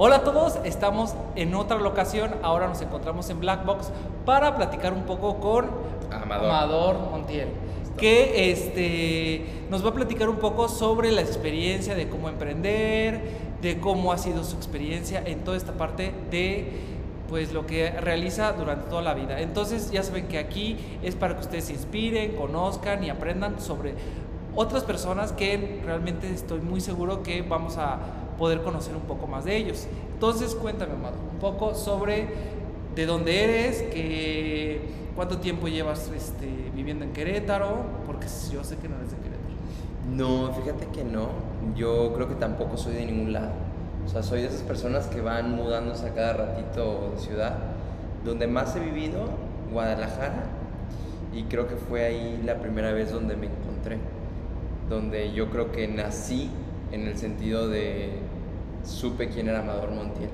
Hola a todos, estamos en otra locación, ahora nos encontramos en Black Box para platicar un poco con Amador. Montiel, que este, nos va a platicar un poco sobre la experiencia de cómo emprender, de cómo ha sido su experiencia en toda esta parte de pues lo que realiza durante toda la vida. Entonces ya saben que aquí es para que ustedes se inspiren, conozcan y aprendan sobre otras personas que realmente estoy muy seguro que vamos a poder conocer un poco más de ellos. Entonces cuéntame, Amado, un poco sobre de dónde eres, que, cuánto tiempo llevas este, viviendo en Querétaro, porque yo sé que no eres de Querétaro. No, fíjate que no. Yo creo que tampoco soy de ningún lado. O sea, soy de esas personas que van mudándose a cada ratito de ciudad. Donde más he vivido, Guadalajara. Y creo que fue ahí la primera vez donde me encontré. Donde yo creo que nací en el sentido de supe quién era Amador Montiel.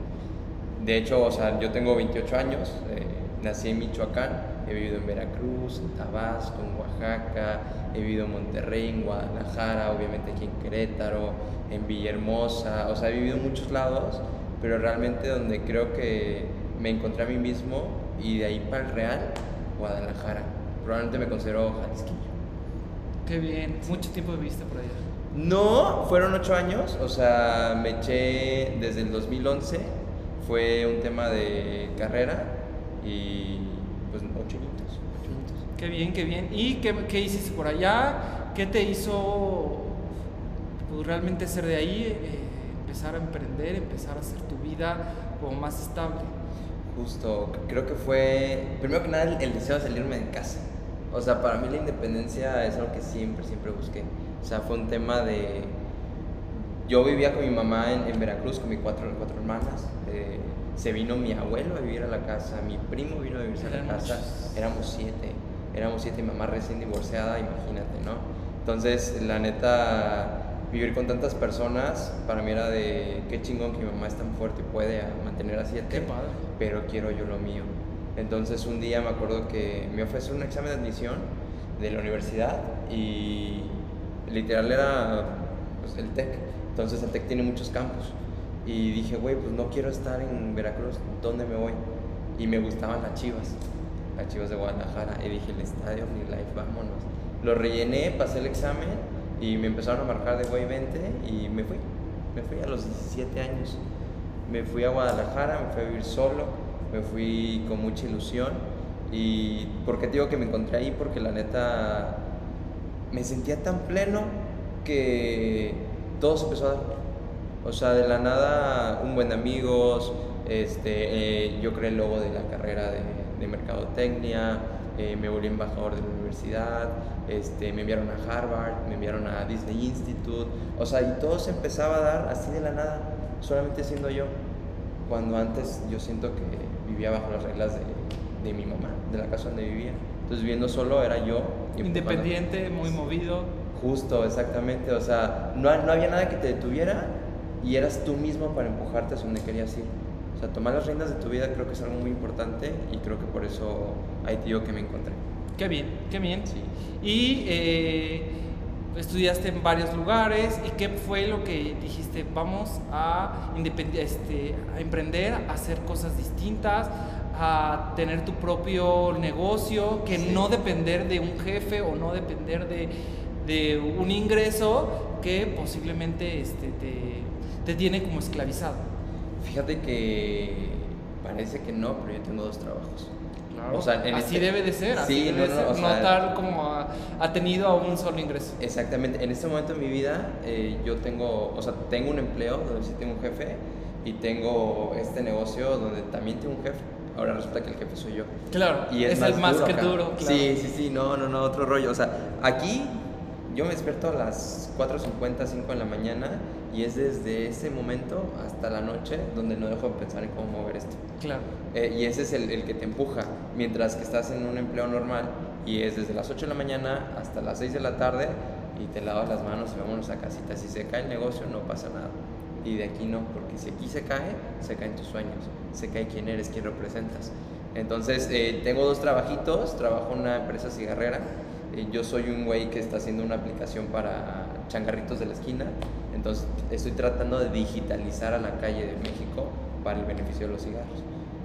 De hecho, o sea, yo tengo 28 años, eh, nací en Michoacán, he vivido en Veracruz, en Tabasco, en Oaxaca, he vivido en Monterrey, en Guadalajara, obviamente aquí en Querétaro, en Villahermosa, o sea, he vivido en muchos lados, pero realmente donde creo que me encontré a mí mismo y de ahí para el Real, Guadalajara. Probablemente me considero jalisquillo. Qué bien, mucho tiempo viviste por allá. No, fueron ocho años, o sea, me eché desde el 2011, fue un tema de carrera y pues ocho añitos, ocho añitos. Qué bien, qué bien. ¿Y qué, qué hiciste por allá? ¿Qué te hizo pues, realmente ser de ahí, eh, empezar a emprender, empezar a hacer tu vida como más estable? Justo, creo que fue, primero que nada, el, el deseo de salirme de casa. O sea, para mí la independencia es algo que siempre, siempre busqué. O sea, fue un tema de... Yo vivía con mi mamá en, en Veracruz, con mis cuatro, cuatro hermanas. Eh, se vino mi abuelo a vivir a la casa, mi primo vino a vivir a la casa. Éramos siete. Éramos siete, mi mamá recién divorciada, imagínate, ¿no? Entonces, la neta, vivir con tantas personas, para mí era de qué chingón que mi mamá es tan fuerte y puede mantener a siete Qué padre. pero quiero yo lo mío. Entonces un día me acuerdo que me ofreció un examen de admisión de la universidad y literal era pues, el TEC. Entonces el TEC tiene muchos campus. Y dije, güey, pues no quiero estar en Veracruz, ¿dónde me voy? Y me gustaban las chivas, las chivas de Guadalajara. Y dije, el estadio Life, vámonos. Lo rellené, pasé el examen y me empezaron a marcar de güey, vente y me fui. Me fui a los 17 años. Me fui a Guadalajara, me fui a vivir solo, me fui con mucha ilusión. ¿Y por qué te digo que me encontré ahí? Porque la neta me sentía tan pleno que todo se empezó a dar. O sea, de la nada, un buen amigos, este, eh, yo creé el logo de la carrera de, de mercadotecnia, eh, me volví embajador de la universidad, este, me enviaron a Harvard, me enviaron a Disney Institute, o sea, y todo se empezaba a dar así de la nada, solamente siendo yo, cuando antes yo siento que vivía bajo las reglas de, de mi mamá, de la casa donde vivía. Entonces viviendo solo era yo. empujando. Independiente, muy movido. Justo, exactamente. O sea, no, no había nada que te detuviera y eras tú mismo para empujarte hacia donde querías ir. O sea, tomar las riendas de tu vida creo que es algo muy importante y creo que por eso ahí te digo que me encontré. Qué bien, qué bien. Sí. Y eh, estudiaste en varios lugares. ¿Y qué fue lo que dijiste? Vamos a, este, a emprender, a hacer cosas distintas, a tener tu propio negocio, que Sí. no depender de un jefe o no depender de, de un ingreso que posiblemente este, te, te tiene como esclavizado. Fíjate que parece que no, pero yo tengo dos trabajos. Claro. O sea, así este- debe de ser, así Sí, debe no, de no, ser, o no sea- tal como ha, ha tenido a un solo ingreso. Exactamente, en este momento de mi vida eh, yo tengo, o sea, tengo un empleo donde sí tengo un jefe y tengo este negocio donde también tengo un jefe. Ahora resulta que el jefe soy yo. Claro, Y es, es, el más que acá. duro. Claro. Sí, sí, sí, no, no, no, otro rollo. O sea, aquí yo me despierto a las 4.50, 5 de la mañana y es desde ese momento hasta la noche donde no dejo de pensar en cómo mover esto. Claro. Eh, y ese es el, el que te empuja, mientras que estás en un empleo normal y es desde las 8 de la mañana hasta las 6 de la tarde y te lavas las manos y vámonos a casita. Si se cae el negocio no pasa nada. Y de aquí no, porque si aquí se cae, se caen tus sueños, se cae quién eres, quién representas. Entonces, eh, tengo dos trabajitos, trabajo en una empresa cigarrera, eh, yo soy un güey que está haciendo una aplicación para changarritos de la esquina, entonces estoy tratando de digitalizar a la calle de México para el beneficio de los cigarros.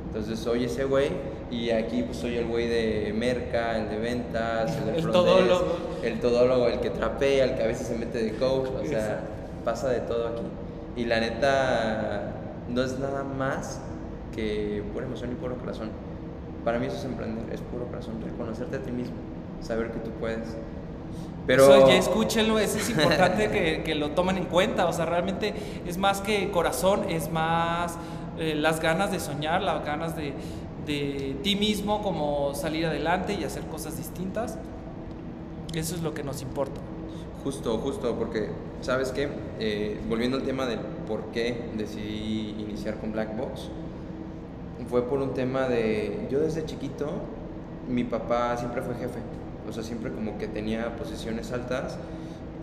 Entonces soy ese güey y aquí pues soy el güey de merca, el de ventas, el, de El todólogo. el todólogo, el que trapea, el que a veces se mete de coach, o sea, pasa de todo aquí. Y la neta no es nada más que pura emoción y puro corazón. Para mí eso es emprender, es puro corazón, reconocerte a ti mismo, saber que tú puedes. Pero Eso ya escúchenlo, eso es importante que, que lo tomen en cuenta. O sea, realmente es más que corazón, es más eh, las ganas de soñar, las ganas de, de ti mismo, como salir adelante y hacer cosas distintas. Eso es lo que nos importa. Justo, justo, porque, ¿sabes qué? Eh, volviendo al tema del por qué decidí iniciar con Black Box, fue por un tema de, yo desde chiquito, mi papá siempre fue jefe, o sea, siempre como que tenía posiciones altas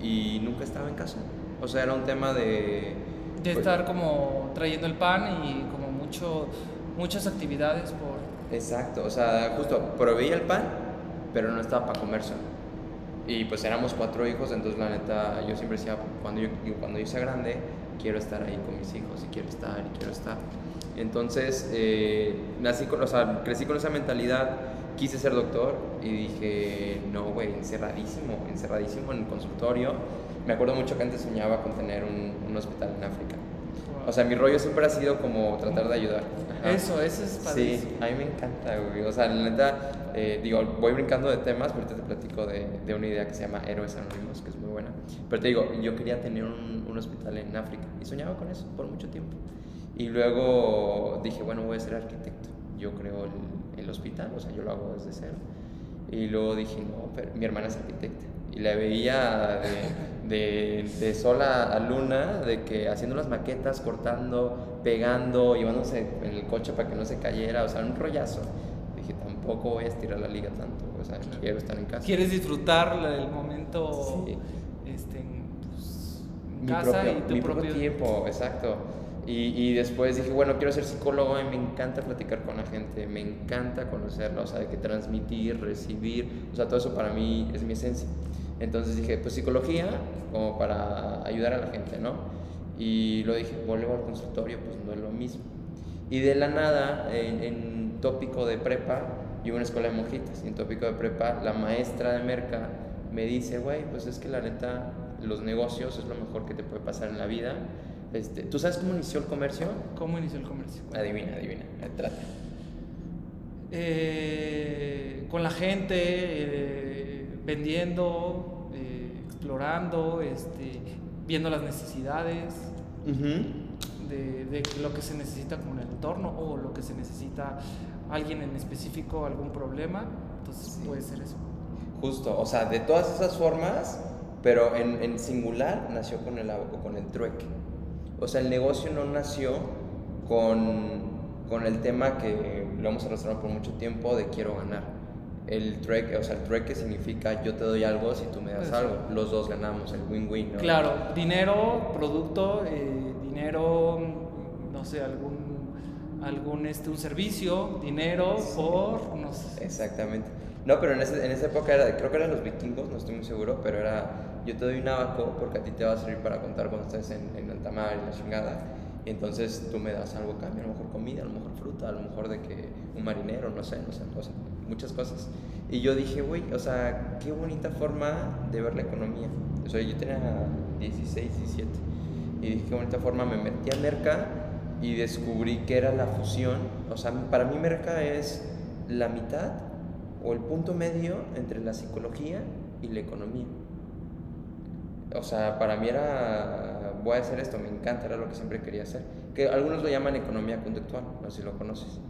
y nunca estaba en casa. O sea, era un tema de... De pues, estar como trayendo el pan y como mucho, muchas actividades por... Exacto, o sea, justo proveía el pan, pero no estaba para comérselo. Y pues éramos cuatro hijos, entonces la neta, yo siempre decía, cuando yo, cuando yo sea grande, quiero estar ahí con mis hijos y quiero estar y quiero estar. Entonces, eh, nací con, o sea, crecí con esa mentalidad, quise ser doctor y dije, no, güey, encerradísimo, encerradísimo en el consultorio. Me acuerdo mucho que antes soñaba con tener un hospital en África. O sea, mi rollo siempre ha sido como tratar de ayudar. Ajá. Eso, eso es Sí, padrísimo. a mí me encanta, güey. O sea, la neta, eh, digo, voy brincando de temas, pero ahorita te platico de, de una idea que se llama Héroes Anónimos, que es muy buena. Pero te digo, yo quería tener un, un hospital en África y soñaba con eso por mucho tiempo. Y luego dije, bueno, voy a ser arquitecto. Yo creo el, el hospital, o sea, yo lo hago desde cero. Y luego dije, no, pero mi hermana es arquitecta. Y la veía de, de, de sol a, a luna, de que haciendo las maquetas, cortando, pegando, llevándose en el coche para que no se cayera, o sea, un rollazo. Dije, tampoco voy a estirar la liga tanto, o sea, quiero estar en casa. Quieres disfrutar el momento Sí. este, en, pues, en mi casa propio, y tu mi propio... propio tiempo, exacto. Y, y después dije, bueno, quiero ser psicólogo y me encanta platicar con la gente, me encanta conocerla, o sea, de que transmitir, recibir, o sea, todo eso para mí es mi esencia. Entonces dije, pues psicología, como para ayudar a la gente, ¿no? Y lo dije, vuelvo al consultorio, pues no es lo mismo. Y de la nada, en, en tópico de prepa, a una escuela de monjitas, y en tópico de prepa, la maestra de merca me dice, güey, pues es que la neta, los negocios es lo mejor que te puede pasar en la vida. Este, ¿Tú sabes cómo inició el comercio? ¿Cómo inició el comercio? Adivina, adivina, trata. Eh, con la gente, eh, vendiendo, eh, explorando, este, viendo las necesidades de, de lo que se necesita como en el entorno o lo que se necesita alguien en específico, algún problema. Entonces Sí. puede ser eso. Justo, o sea, de todas esas formas, pero en, en singular nació con el, con el trueque. O sea, el negocio no nació con, con el tema que lo hemos arrastrado por mucho tiempo de quiero ganar. El trueque, o sea, el trueque significa yo te doy algo si tú me das Eso. algo. Los dos ganamos, el win-win. ¿no? Claro, dinero, producto, eh, dinero, no sé, algún, algún este, un servicio, dinero Sí. por, no sé. Exactamente. No, pero en, ese- en esa época era, creo que eran los vikingos, no estoy muy seguro, pero era, yo te doy un abaco porque a ti te va a servir para contar cuando estés en, en alta mar y la chingada. Y entonces tú me das algo cambio, a lo mejor comida, a lo mejor fruta, a lo mejor de que un marinero, no sé, no sé, sea, muchas cosas. Y yo dije, güey, o sea, qué bonita forma de ver la economía. O sea, yo tenía 16, 17. Y dije, qué bonita forma, me metí a Merca y descubrí que era la fusión. O sea, para mí Merca es la mitad o el punto medio entre la psicología y la economía. O sea, para mí era, voy a hacer esto, me encanta, era lo que siempre quería hacer. Que algunos lo llaman economía conductual, no sé si lo conoces.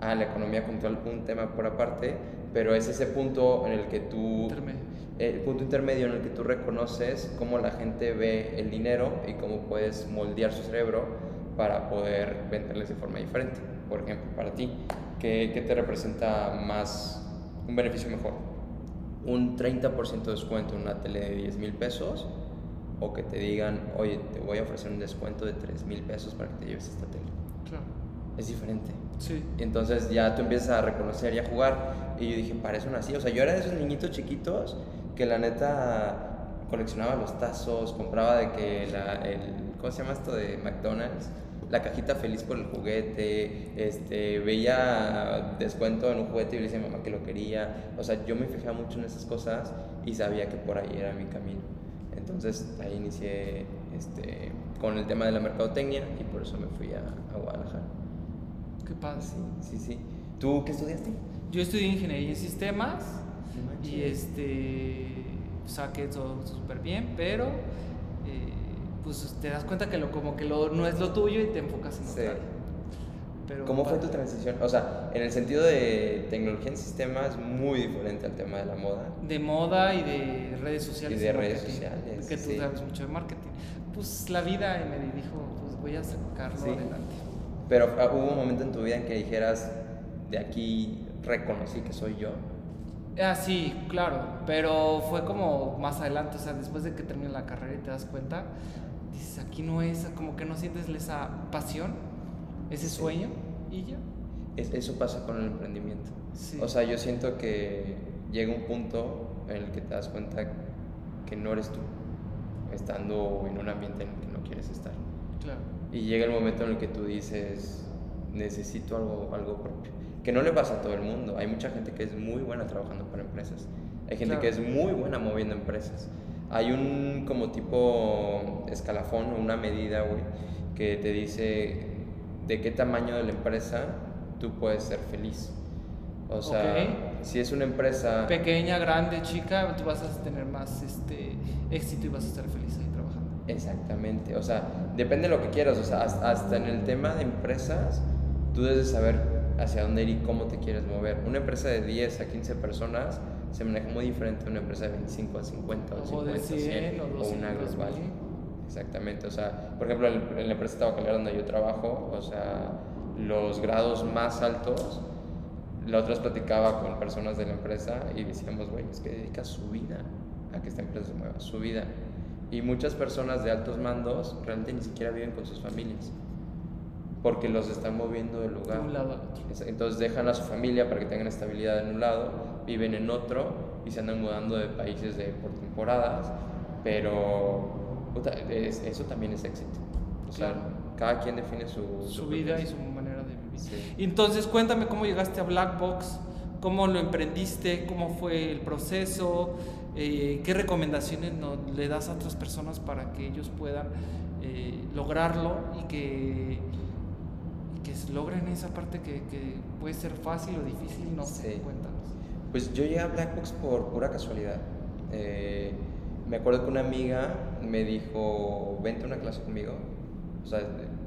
Ah, la economía conductual, un tema por aparte, pero es ese punto en el que tú Intermedio. el punto intermedio en el que tú reconoces cómo la gente ve el dinero y cómo puedes moldear su cerebro para poder venderles de forma diferente. Por ejemplo, para ti, ¿qué, qué te representa más, un beneficio mejor? ¿Un 30% de descuento en una tele de 10 mil pesos? ¿O que te digan, oye, te voy a ofrecer un descuento de 3 mil pesos para que te lleves esta tele? Claro. Es diferente. Sí. Entonces ya tú empiezas a reconocer y a jugar. Y yo dije, para eso nací. O sea, yo era de esos niñitos chiquitos que la neta coleccionaba los tazos, compraba de que la, el, ¿cómo se llama esto de McDonald's? la cajita feliz por el juguete, este, veía descuento en un juguete y le decía a mamá que lo quería. O sea, yo me fijaba mucho en esas cosas y sabía que por ahí era mi camino. Entonces ahí inicié este, con el tema de la mercadotecnia y por eso me fui a, a Guadalajara. Qué padre. Sí, sí, sí. ¿Tú qué estudiaste? Yo estudié ingeniería en sistemas No y este saqué todo súper bien, pero eh, pues te das cuenta que lo como que lo, no es lo tuyo y te enfocas en Sí. otra. Pero ¿Cómo fue tu transición? O sea, en el sentido de tecnología en sistemas, muy diferente al tema de la moda. De moda y de redes sociales. Y de redes sociales, Que tú sí. sabes mucho de marketing. Pues la vida me dijo, pues voy a sacarlo Sí. adelante. Pero ah, hubo un momento en tu vida en que dijeras, de aquí reconocí que soy yo. Ah, sí, claro, pero fue como más adelante, o sea, después de que terminas la carrera y te das cuenta, dices, aquí no es, como que no sientes esa pasión, ese Sí. sueño, y ya. Es- eso pasa con el emprendimiento. Sí. O sea, yo siento que llega un punto en el que te das cuenta que no eres tú, estando en un ambiente en el que no quieres estar. Claro. Y llega el momento en el que tú dices, necesito algo, algo propio. Que no le pasa a todo el mundo. Hay mucha gente que es muy buena trabajando para empresas. Hay gente Claro. que es muy buena moviendo empresas. Hay un como tipo escalafón o una medida, güey, que te dice de qué tamaño de la empresa tú puedes ser feliz. O sea, si es una empresa... Pequeña, grande, chica, tú vas a tener más este, éxito y vas a estar feliz ahí trabajando. Exactamente, o sea, depende de lo que quieras, o sea, has- hasta en el tema de empresas, tú debes de saber hacia dónde ir y cómo te quieres mover. Una empresa de 10 a 15 personas se maneja muy diferente a una empresa de 25 a 50 o O 50 de a 100 100 o o 200 una global. Exactamente, o sea, por ejemplo, en en la empresa tabacalera donde yo trabajo, o sea, los grados más altos, la otra vez platicaba con personas de la empresa y decíamos, güey, es que dedica su vida a que esta empresa se mueva, su vida. Y muchas personas de altos mandos realmente ni siquiera viven con sus familias, porque los están moviendo del De lugar. un lado al otro. Es- Entonces dejan a su familia para que tengan estabilidad en un lado, viven en otro y se andan mudando de países de, por temporadas, pero puta, es- eso también es éxito. O sea, Claro. cada quien define su, Su propio vida y su manera de vivir. Sí. Entonces, cuéntame cómo llegaste a Black Box, cómo lo emprendiste, cómo fue el proceso, eh, qué recomendaciones no- le das a otras personas para que ellos puedan eh, lograrlo y que, y que logren esa parte que, que puede ser fácil o difícil, no sé, Sí. cuéntanos. Pues yo llegué a Black Box por pura casualidad. Eh, me acuerdo que una amiga me dijo, vente a una clase conmigo. O sea,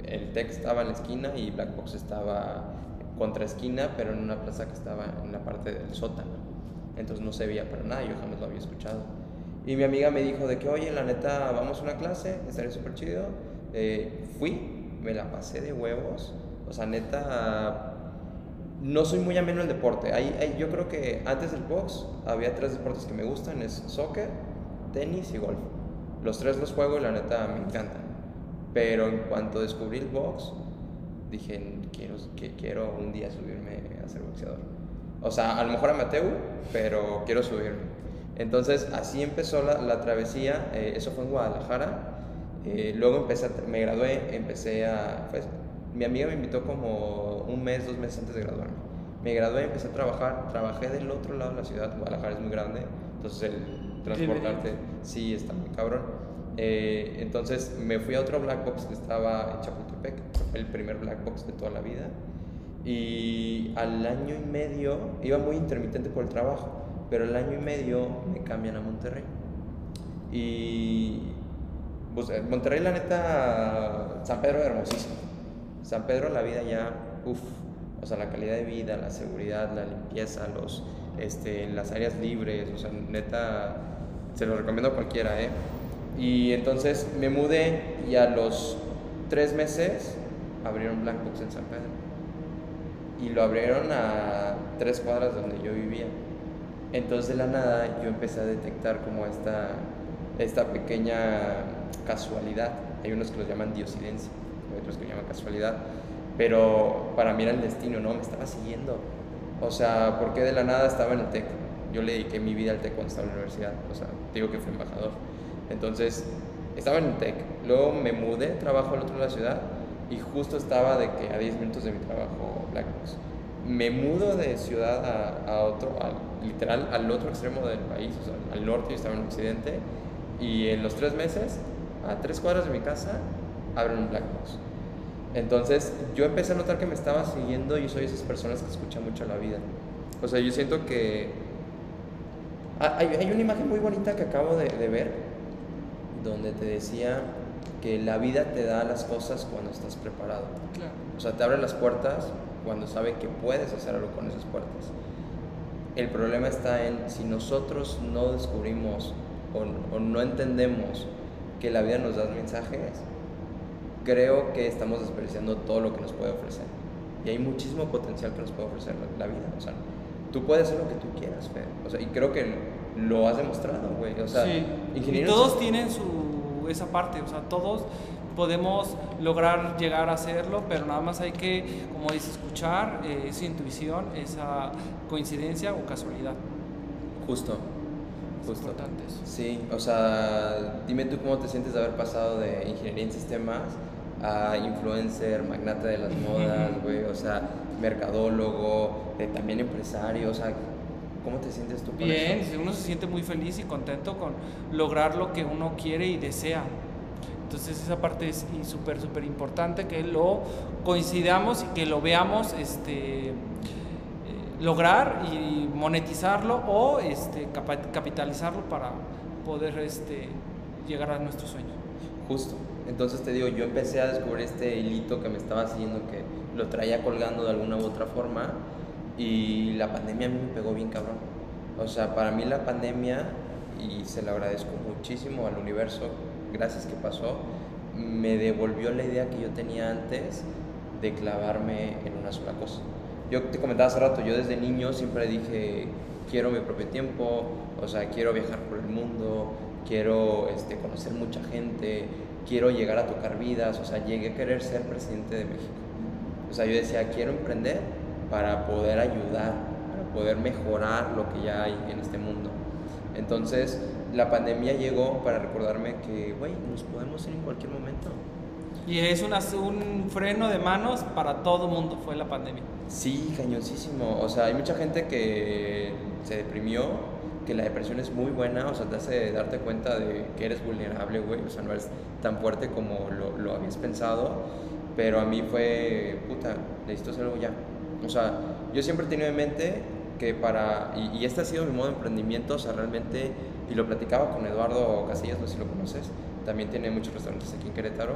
el tech estaba en la esquina y Black Box estaba contra esquina, pero en una plaza que estaba en la parte del sótano. Entonces no se veía para nada, yo jamás lo había escuchado. Y mi amiga me dijo de que, oye, la neta, vamos a una clase, estaría súper chido. Eh, fui, me la pasé de huevos. O sea, neta, no soy muy ameno al deporte. Hay, hay- yo creo que antes del box había tres deportes que me gustan, es soccer, tenis y golf. Los tres los juego y la neta me encantan. Pero en cuanto descubrí el box, dije, quiero, que quiero un día subirme a ser boxeador. O sea, a lo mejor amateur, pero quiero subirme. Entonces, así empezó la, la travesía. eh, eso fue en Guadalajara. Eh, luego empecé, a me gradué, empecé a... Pues, mi amiga me invitó como un mes, dos meses antes de graduarme. Me gradué, empecé a trabajar. Trabajé del otro lado de la ciudad. Guadalajara es muy grande. Entonces, el transportarte, sí, está muy cabrón. Eh, entonces, me fui a otro black box que estaba en Chapultepec. El primer black box de toda la vida. Y al año y medio, iba muy intermitente por el trabajo, pero al año y medio me cambian a Monterrey. Y pues, en Monterrey, la neta, San Pedro es hermosísimo. San Pedro, la vida ya, uff, o sea, la calidad de vida, la seguridad, la limpieza, los, este, las áreas libres, o sea, neta, se lo recomiendo a cualquiera, ¿eh? Y entonces me mudé y a los tres meses abrieron Black Box en San Pedro y lo abrieron a tres cuadras donde yo vivía. Entonces de la nada yo empecé a detectar como esta, esta pequeña casualidad. Hay unos que los llaman diosidencia, hay otros que lo llaman casualidad, pero para mí era el destino, ¿no? Me estaba siguiendo. O sea, porque de la nada estaba en el TEC. Yo le dediqué mi vida al TEC cuando estaba en la universidad, o sea, digo que fui embajador. Entonces, estaba en el TEC, luego me mudé, trabajo al otro de la ciudad y justo estaba de que a 10 minutos de mi trabajo Blackbox. Me mudo de ciudad a, a otro, al- literal al otro extremo del país, o sea, al norte, yo estaba en occidente, y en los tres meses, a tres cuadras de mi casa, abren un Blackbox. Entonces yo empecé a notar que me estaba siguiendo y soy esas personas que escuchan mucho la vida. O sea, yo siento que... Hay, hay una imagen muy bonita que acabo de, de ver, donde te decía que la vida te da las cosas cuando estás preparado. Claro. O sea, te abre las puertas cuando sabe que puedes hacer algo con esas puertas. El problema está en si nosotros no descubrimos o, o no entendemos que la vida nos da mensajes, creo que estamos desperdiciando todo lo que nos puede ofrecer. Y hay muchísimo potencial que nos puede ofrecer la, la vida. O sea, tú puedes hacer lo que tú quieras, Fer. O sea, y creo que lo has demostrado, güey. O sea, sí. Y ingenieros- todos tienen su esa parte, o sea, todos podemos lograr llegar a hacerlo, pero nada más hay que, como dice, escuchar eh, esa intuición, esa coincidencia o casualidad. Justo. Justo. importante eso. Sí, o sea, dime tú cómo te sientes de haber pasado de ingeniería en sistemas a influencer, magnate de las modas, güey, o sea, mercadólogo, eh, también empresario, o sea, ¿cómo te sientes tú con Bien, eso? uno se siente muy feliz y contento con lograr lo que uno quiere y desea. Entonces esa parte es súper, súper importante que lo coincidamos y que lo veamos este, eh, lograr y monetizarlo o este, capitalizarlo para poder este, llegar a nuestro sueño. Justo. Entonces te digo, yo empecé a descubrir este hilito que me estaba siguiendo, que lo traía colgando de alguna u otra forma, y la pandemia a mí me pegó bien cabrón. O sea, para mí la pandemia, y se lo agradezco muchísimo al universo, gracias que pasó, me devolvió la idea que yo tenía antes de clavarme en una sola cosa. Yo te comentaba hace rato, yo desde niño siempre dije, quiero mi propio tiempo, o sea, quiero viajar por el mundo, quiero este, conocer mucha gente, quiero llegar a tocar vidas, o sea, llegué a querer ser presidente de México. O sea, yo decía, quiero emprender para poder ayudar, para poder mejorar lo que ya hay en este mundo. Entonces, la pandemia llegó para recordarme que, güey, nos podemos ir en cualquier momento. Y es una- un freno de manos para todo mundo, fue la pandemia. Sí, cañoncísimo. O sea, hay mucha gente que se deprimió, que la depresión es muy buena, o sea, te hace darte cuenta de que eres vulnerable, güey. O sea, no eres tan fuerte como lo, lo habías pensado. Pero a mí fue, puta, necesito hacer algo ya. O sea, yo siempre he tenido en mente que para, y, y este ha sido mi modo de emprendimiento, o sea, realmente, y lo platicaba con Eduardo Casillas, no sé si lo conoces, también tiene muchos restaurantes aquí en Querétaro,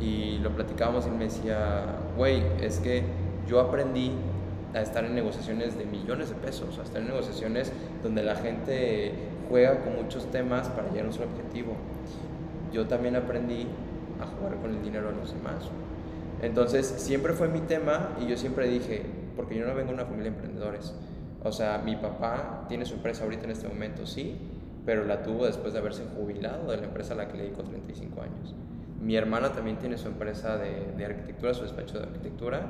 y lo platicábamos y me decía, güey, es que yo aprendí a estar en negociaciones de millones de pesos, a estar en negociaciones donde la gente juega con muchos temas para llegar a un solo objetivo. Yo también aprendí a jugar con el dinero de los demás. Entonces, siempre fue mi tema y yo siempre dije, porque yo no vengo de una familia de emprendedores. O sea, mi papá tiene su empresa ahorita en este momento, sí, pero la tuvo después de haberse jubilado de la empresa a la que le dedicó 35 años. Mi hermana también tiene su empresa de, arquitectura, su despacho de arquitectura,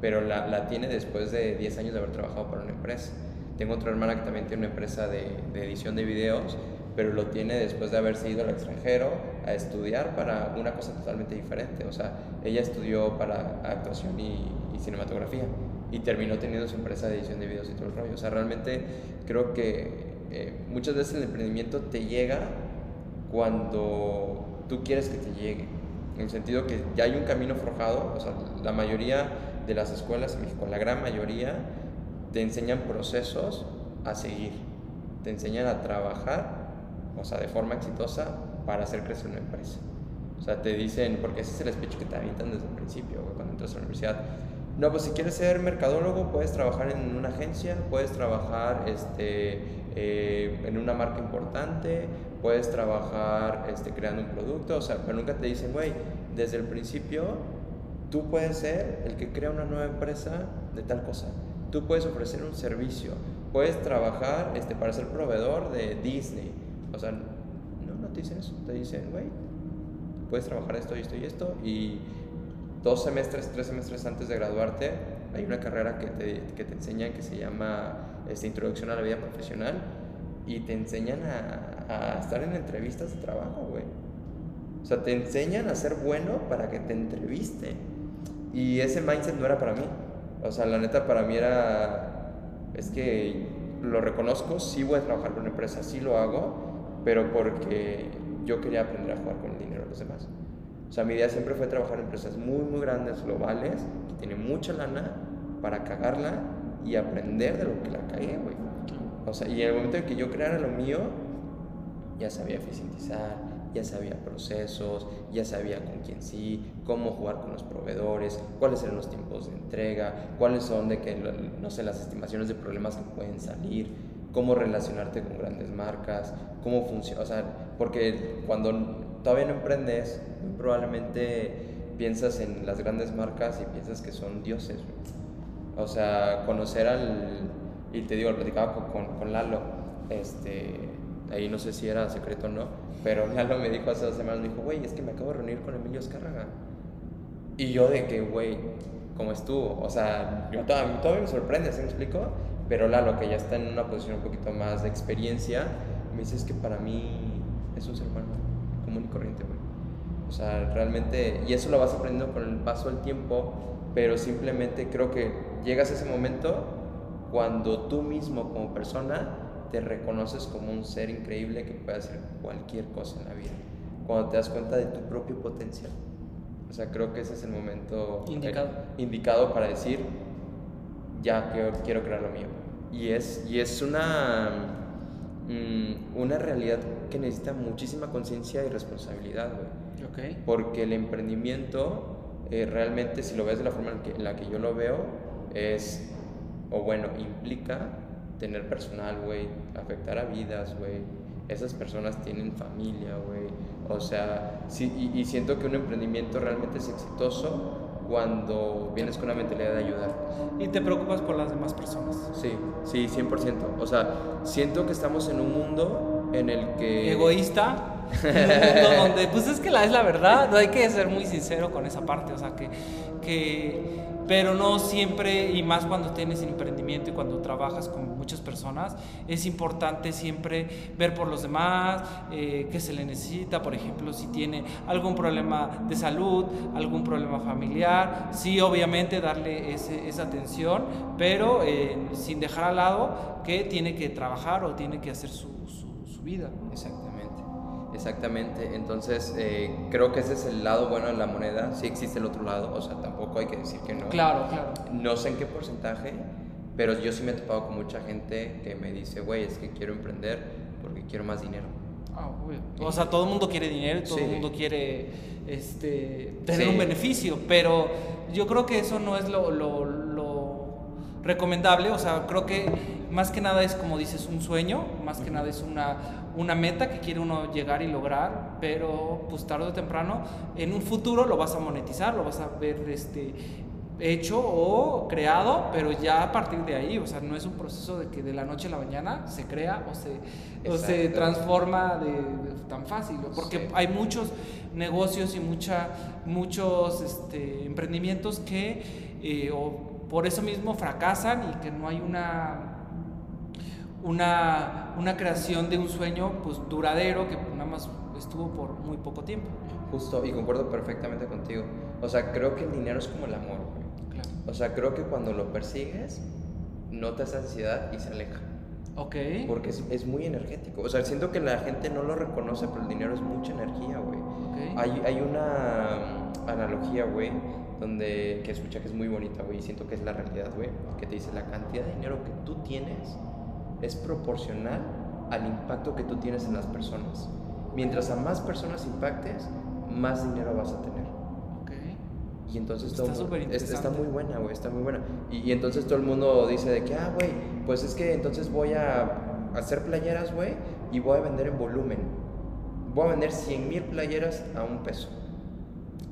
pero la, la tiene después de 10 años de haber trabajado para una empresa. Tengo otra hermana que también tiene una empresa de, de edición de videos, pero lo tiene después de haberse ido al extranjero a estudiar para una cosa totalmente diferente. O sea, ella estudió para actuación y, y cinematografía y terminó teniendo su empresa de edición de videos y todo el rollo. O sea, realmente creo que eh, muchas veces el emprendimiento te llega cuando tú quieres que te llegue. En el sentido que ya hay un camino forjado, o sea, la mayoría de las escuelas en México, la gran mayoría, te enseñan procesos a seguir, te enseñan a trabajar, o sea, de forma exitosa para hacer crecer una empresa. O sea, te dicen, porque ese es el speech que te avientan desde el principio, cuando entras a la universidad. No, pues si quieres ser mercadólogo, puedes trabajar en una agencia, puedes trabajar este, eh, en una marca importante, puedes trabajar este, creando un producto, o sea, pero nunca te dicen, güey, desde el principio tú puedes ser el que crea una nueva empresa de tal cosa. Tú puedes ofrecer un servicio, puedes trabajar este, para ser proveedor de Disney. O sea, no, no te dicen eso, te dicen, güey, puedes trabajar esto y esto y esto. Y dos semestres, tres semestres antes de graduarte, hay una carrera que te, que te enseñan que se llama este, Introducción a la Vida Profesional y te enseñan a, a estar en entrevistas de trabajo, güey. O sea, te enseñan a ser bueno para que te entrevisten. Y ese mindset no era para mí. O sea, la neta para mí era, es que lo reconozco, sí voy a trabajar con una empresa, sí lo hago, pero porque yo quería aprender a jugar con el dinero de los demás. O sea, mi idea siempre fue trabajar en empresas muy, muy grandes, globales, que tienen mucha lana para cagarla y aprender de lo que la cagué, güey. O sea, y en el momento en que yo creara lo mío, ya sabía eficientizar, ya sabía procesos, ya sabía con quién sí, cómo jugar con los proveedores, cuáles eran los tiempos de entrega, cuáles son de que, no sé, las estimaciones de problemas que pueden salir, cómo relacionarte con grandes marcas, cómo funciona, o sea, porque cuando todavía no emprendes, probablemente piensas en las grandes marcas y piensas que son dioses. O sea, conocer al, y te digo, lo platicaba con, con Lalo, este, ahí no sé si era secreto o no, pero Lalo me dijo hace dos semanas, me dijo, güey, es que me acabo de reunir con Emilio Escárraga. Y yo de que, güey, ¿cómo estuvo? O sea, yo todavía, todavía me sorprende, ¿se me explico? Pero Lalo, que ya está en una posición un poquito más de experiencia, me dice, es que para mí es un ser humano común y corriente, güey. O sea, realmente, y eso lo vas aprendiendo con el paso del tiempo, pero simplemente creo que llegas a ese momento cuando tú mismo como persona te reconoces como un ser increíble que puede hacer cualquier cosa en la vida. Cuando te das cuenta de tu propio potencial. O sea, creo que ese es el momento indicado, indicado para decir, ya quiero, quiero crear lo mío. Y es, y es una, mm, una realidad que necesita muchísima conciencia y responsabilidad, güey. Okay. Porque el emprendimiento, eh, realmente, si lo ves de la forma en, que, en la que yo lo veo, es, o bueno, implica tener personal, güey, afectar a vidas, güey. Esas personas tienen familia, güey. O sea, sí, y, siento que un emprendimiento realmente es exitoso cuando vienes con una mentalidad de ayudar. Y te preocupas por las demás personas. Sí, sí, 100%. O sea, siento que estamos en un mundo en el que... Egoísta. un mundo donde, pues es que la, es la verdad, no hay que ser muy sincero con esa parte, o sea, que, que pero no siempre, y más cuando tienes emprendimiento y cuando trabajas con muchas personas, es importante siempre ver por los demás, eh, qué se le necesita, por ejemplo, si tiene algún problema de salud, algún problema familiar, sí, obviamente darle esa atención, pero eh, sin dejar al lado que tiene que trabajar o tiene que hacer su, su, su vida. Exacto. Exactamente, entonces eh, creo que ese es el lado bueno de la moneda, sí existe el otro lado, o sea, tampoco hay que decir que no. Claro, claro. No sé en qué porcentaje, pero yo sí me he topado con mucha gente que me dice, güey, es que quiero emprender porque quiero más dinero. Ah, O sea, todo el mundo quiere dinero, todo el mundo quiere este, tener un beneficio, pero yo creo que eso no es lo, lo, lo recomendable, o sea, creo que más que nada es como dices un sueño, más que nada es una, una meta que quiere uno llegar y lograr, pero pues tarde o temprano en un futuro lo vas a monetizar, lo vas a ver este hecho o creado, pero ya a partir de ahí, o sea, no es un proceso de que de la noche a la mañana se crea o se, o se transforma de, tan fácil, porque hay muchos negocios y mucha, muchos este, emprendimientos que eh, por eso mismo fracasan y que no hay una una, una creación de un sueño pues duradero que nada más estuvo por muy poco tiempo. Justo, y concuerdo perfectamente contigo. O sea, creo que el dinero es como el amor, Claro. O sea, creo que cuando lo persigues, notas ansiedad y se aleja. Ok. Porque es, es, muy energético. O sea, siento que la gente no lo reconoce, pero el dinero es mucha energía, güey. Okay. Hay, hay una analogía, güey, donde que escucha que es muy bonita, güey, y siento que es la realidad, güey, que te dice la cantidad de dinero que tú tienes es proporcional al impacto que tú tienes en las personas. Mientras a más personas impactes, más dinero vas a tener. Okay. Y entonces está, todo, está muy buena, güey, está muy buena. Y, y, entonces todo el mundo dice de que, ah, güey, pues es que entonces voy a hacer playeras, güey, y voy a vender en volumen. Voy a vender 100 mil playeras a un peso.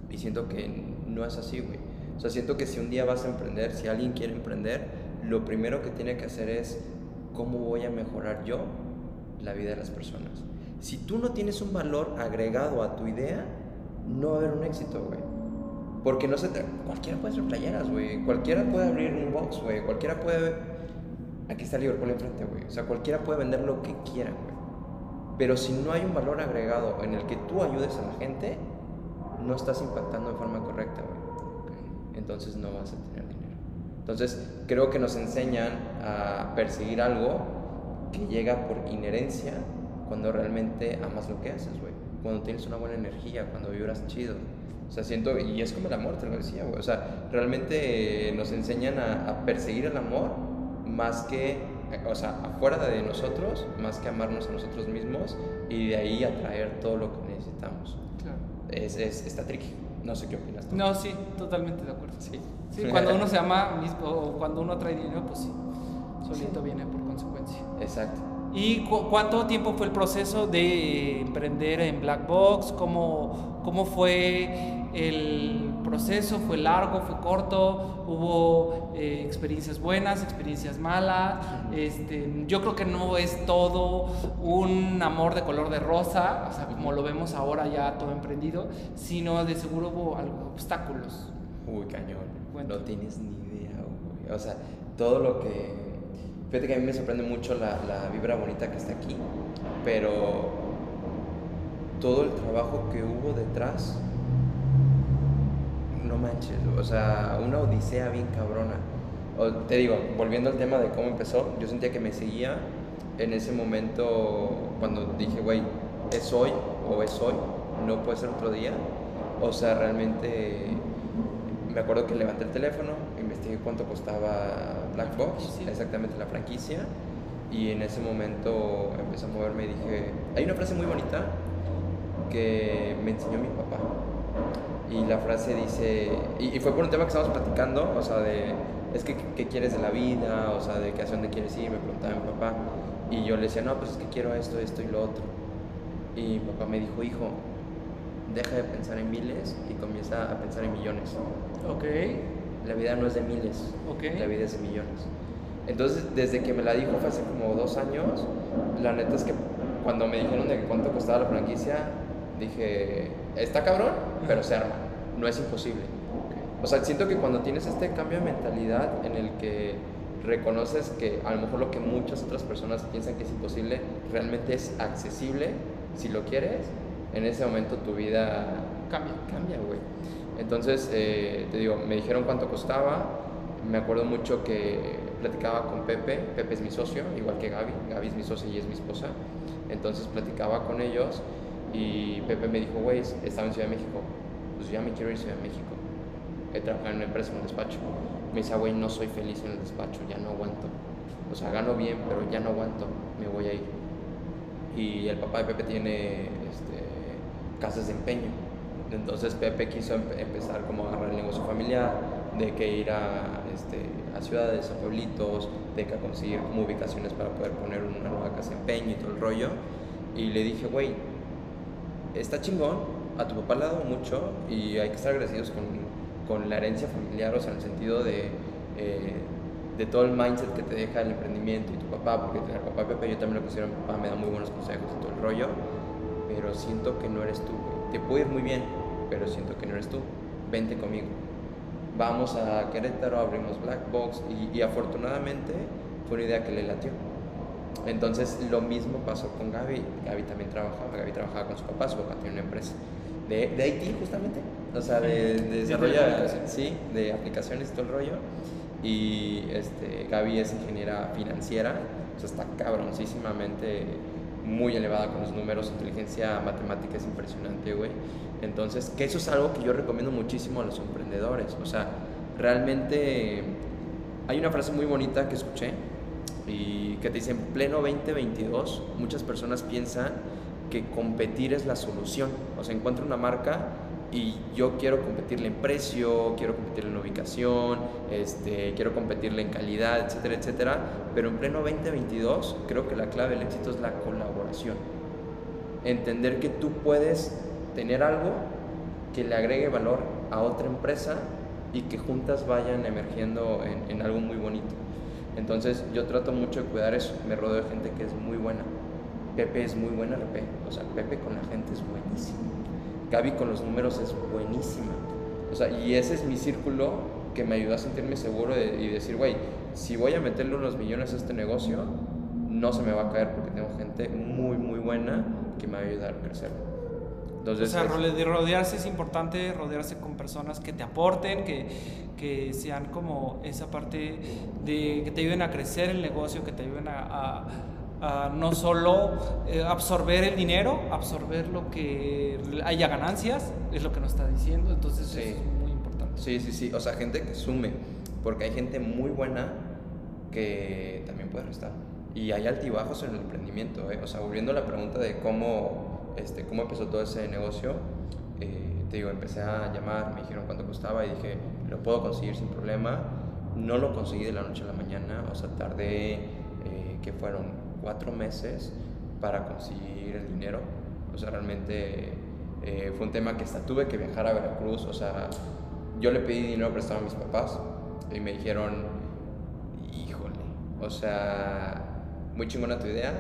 Y siento que no es así, güey. O sea, siento que si un día vas a emprender, si alguien quiere emprender, lo primero que tiene que hacer es ¿cómo voy a mejorar yo la vida de las personas? Si tú no tienes un valor agregado a tu idea, no va a haber un éxito, güey. Porque no se te... Cualquiera puede hacer playeras, güey. Cualquiera puede abrir un box, güey. Cualquiera puede... Aquí está Liverpool enfrente, güey. O sea, cualquiera puede vender lo que quiera, güey. Pero si no hay un valor agregado en el que tú ayudes a la gente, no estás impactando de forma correcta, güey. entonces no vas a tener. Entonces creo que nos enseñan a perseguir algo que llega por inherencia cuando realmente amas lo que haces, güey. Cuando tienes una buena energía, cuando vibras chido. O sea, siento, y es como el amor, te lo decía, güey. O sea, realmente nos enseñan a, a perseguir el amor más que, o sea, afuera de nosotros, más que amarnos a nosotros mismos y de ahí atraer todo lo que necesitamos. Claro. Es, es, está tricky. No sé qué opinas tú. No, sí, totalmente de acuerdo. Sí. Sí, cuando uno se ama mismo, o cuando uno trae dinero, pues sí, solito viene por consecuencia. Exacto. ¿Y cu- cuánto tiempo fue el proceso de emprender en Black Box? ¿Cómo, cómo fue el proceso? ¿Fue largo? ¿Fue corto? ¿Hubo eh, experiencias buenas, experiencias malas? Este, yo creo que no es todo un amor de color de rosa, o sea, como lo vemos ahora ya todo emprendido, sino de seguro hubo algo- obstáculos. Uy, cañón. No tienes ni idea, güey. O sea, todo lo que. Fíjate que a mí me sorprende mucho la, la vibra bonita que está aquí, pero todo el trabajo que hubo detrás, no manches, o sea, una odisea bien cabrona. O, te digo, volviendo al tema de cómo empezó, yo sentía que me seguía en ese momento cuando dije, güey, es hoy o es hoy, no puede ser otro día. O sea, realmente me acuerdo que levanté el teléfono, investigué cuánto costaba Black La Box, exactamente la franquicia, y en ese momento empecé a moverme y dije, hay una frase muy bonita que me enseñó mi papá. Y la frase dice, y, y fue por un tema que estábamos platicando, o sea, de, es que, ¿qué quieres de la vida? O sea, de que hacia dónde quieres ir, me preguntaba mi papá. Y yo le decía, no, pues es que quiero esto, esto y lo otro. Y mi papá me dijo, hijo, deja de pensar en miles y comienza a pensar en millones. Ok, La vida no es de miles, ok. la vida es de millones. Entonces, desde que me la dijo fue hace como dos años, la neta es que cuando me dijeron de cuánto costaba la franquicia, dije, está cabrón, pero se arma, no es imposible. O sea, siento que cuando tienes este cambio de mentalidad en el que reconoces que a lo mejor lo que muchas otras personas piensan que es imposible, realmente es accesible, si lo quieres, en ese momento tu vida Cambia. cambia, güey. Entonces, eh, te digo, me dijeron cuánto costaba. Me acuerdo mucho que platicaba con Pepe. Pepe es mi socio, igual que Gaby. Gaby es mi socia y es mi esposa. Entonces platicaba con ellos y Pepe me dijo, güey, estaba en Ciudad de México. Pues ya me quiero ir a Ciudad de México. He trabajado en una empresa, en un despacho. Me dice, güey, no soy feliz en el despacho, ya no aguanto. O sea, gano bien, pero ya no aguanto, me voy a ir. Y el papá de Pepe tiene este, casas de empeño. Entonces Pepe quiso empe- empezar como a agarrar el negocio familiar, de que ir a, este, a ciudades, a pueblitos, de que a conseguir como ubicaciones para poder poner una nueva casa de empeño y todo el rollo. Y le dije, güey, está chingón, a tu papá le ha dado mucho y hay que estar agradecidos con, con la herencia familiar, o sea, en el sentido de, eh, de todo el mindset que te deja el emprendimiento y tu papá, porque tener papá Pepe, yo también lo considero mi papá, me da muy buenos consejos y todo el rollo, pero siento que no eres tú. Te puede ir muy bien, pero siento que no eres tú. Vente conmigo. Vamos a Querétaro, abrimos Black Box y, y afortunadamente fue una idea que le latió. Entonces lo mismo pasó con Gaby. Gaby también trabajaba, Gaby trabajaba con su papá, su papá tiene una empresa de, de IT justamente, o sea, de, de desarrollo, sí, de aplicaciones y todo el rollo. Y este, Gaby es ingeniera financiera, o sea, está cabroncísimamente muy elevada con los números, inteligencia matemática es impresionante, güey. Entonces, que eso es algo que yo recomiendo muchísimo a los emprendedores, o sea, realmente hay una frase muy bonita que escuché y que te dice en pleno 2022 muchas personas piensan que competir es la solución. O sea, encuentro una marca y yo quiero competirle en precio, quiero competirle en ubicación, este, quiero competirle en calidad, etcétera, etcétera. Pero en pleno 2022 creo que la clave del éxito es la colaboración. Entender que tú puedes tener algo que le agregue valor a otra empresa y que juntas vayan emergiendo en, en algo muy bonito. Entonces yo trato mucho de cuidar eso, me rodeo de gente que es muy buena. Pepe es muy buena RP, o sea, Pepe con la gente es buenísimo. Gaby con los números es buenísima. O sea, y ese es mi círculo que me ayuda a sentirme seguro y decir, güey, si voy a meterle unos millones a este negocio, no se me va a caer porque tengo gente muy, muy buena que me va a ayudar a crecer. O sea, rodearse es importante, rodearse con personas que te aporten, que, que sean como esa parte de que te ayuden a crecer el negocio, que te ayuden a, a, no solo eh, absorber el dinero, absorber lo que haya ganancias, es lo que nos está diciendo, entonces es muy importante. Sí, sí, sí, o sea, gente que sume, porque hay gente muy buena que también puede restar. Y hay altibajos en el emprendimiento, ¿eh? o sea, volviendo a la pregunta de cómo, este, cómo empezó todo ese negocio, eh, te digo, empecé a llamar, me dijeron cuánto costaba y dije, lo puedo conseguir sin problema. No lo conseguí de la noche a la mañana, o sea, tardé, eh, que fueron cuatro meses para conseguir el dinero. O sea, realmente eh, fue un tema que hasta tuve que viajar a Veracruz, o sea, yo le pedí dinero prestado a mis papás y me dijeron, híjole, o sea, muy chingona tu idea,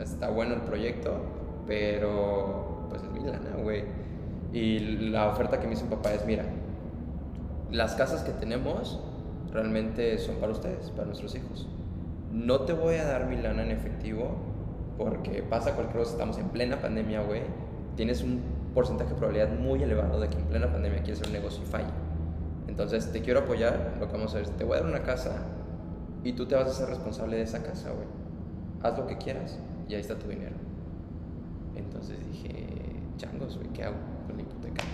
está bueno el proyecto, pero pues es mi lana, güey. Y la oferta que me hizo mi papá es, mira, las casas que tenemos realmente son para ustedes, para nuestros hijos. No te voy a dar mi lana en efectivo porque pasa cualquier cosa, estamos en plena pandemia, güey. Tienes un porcentaje de probabilidad muy elevado de que en plena pandemia quieres hacer un negocio y falle. Entonces, te quiero apoyar, lo que vamos a hacer es, te voy a dar una casa y tú te vas a ser responsable de esa casa, güey. Haz lo que quieras y ahí está tu dinero. Entonces dije, changos, güey, ¿qué hago con la hipoteca?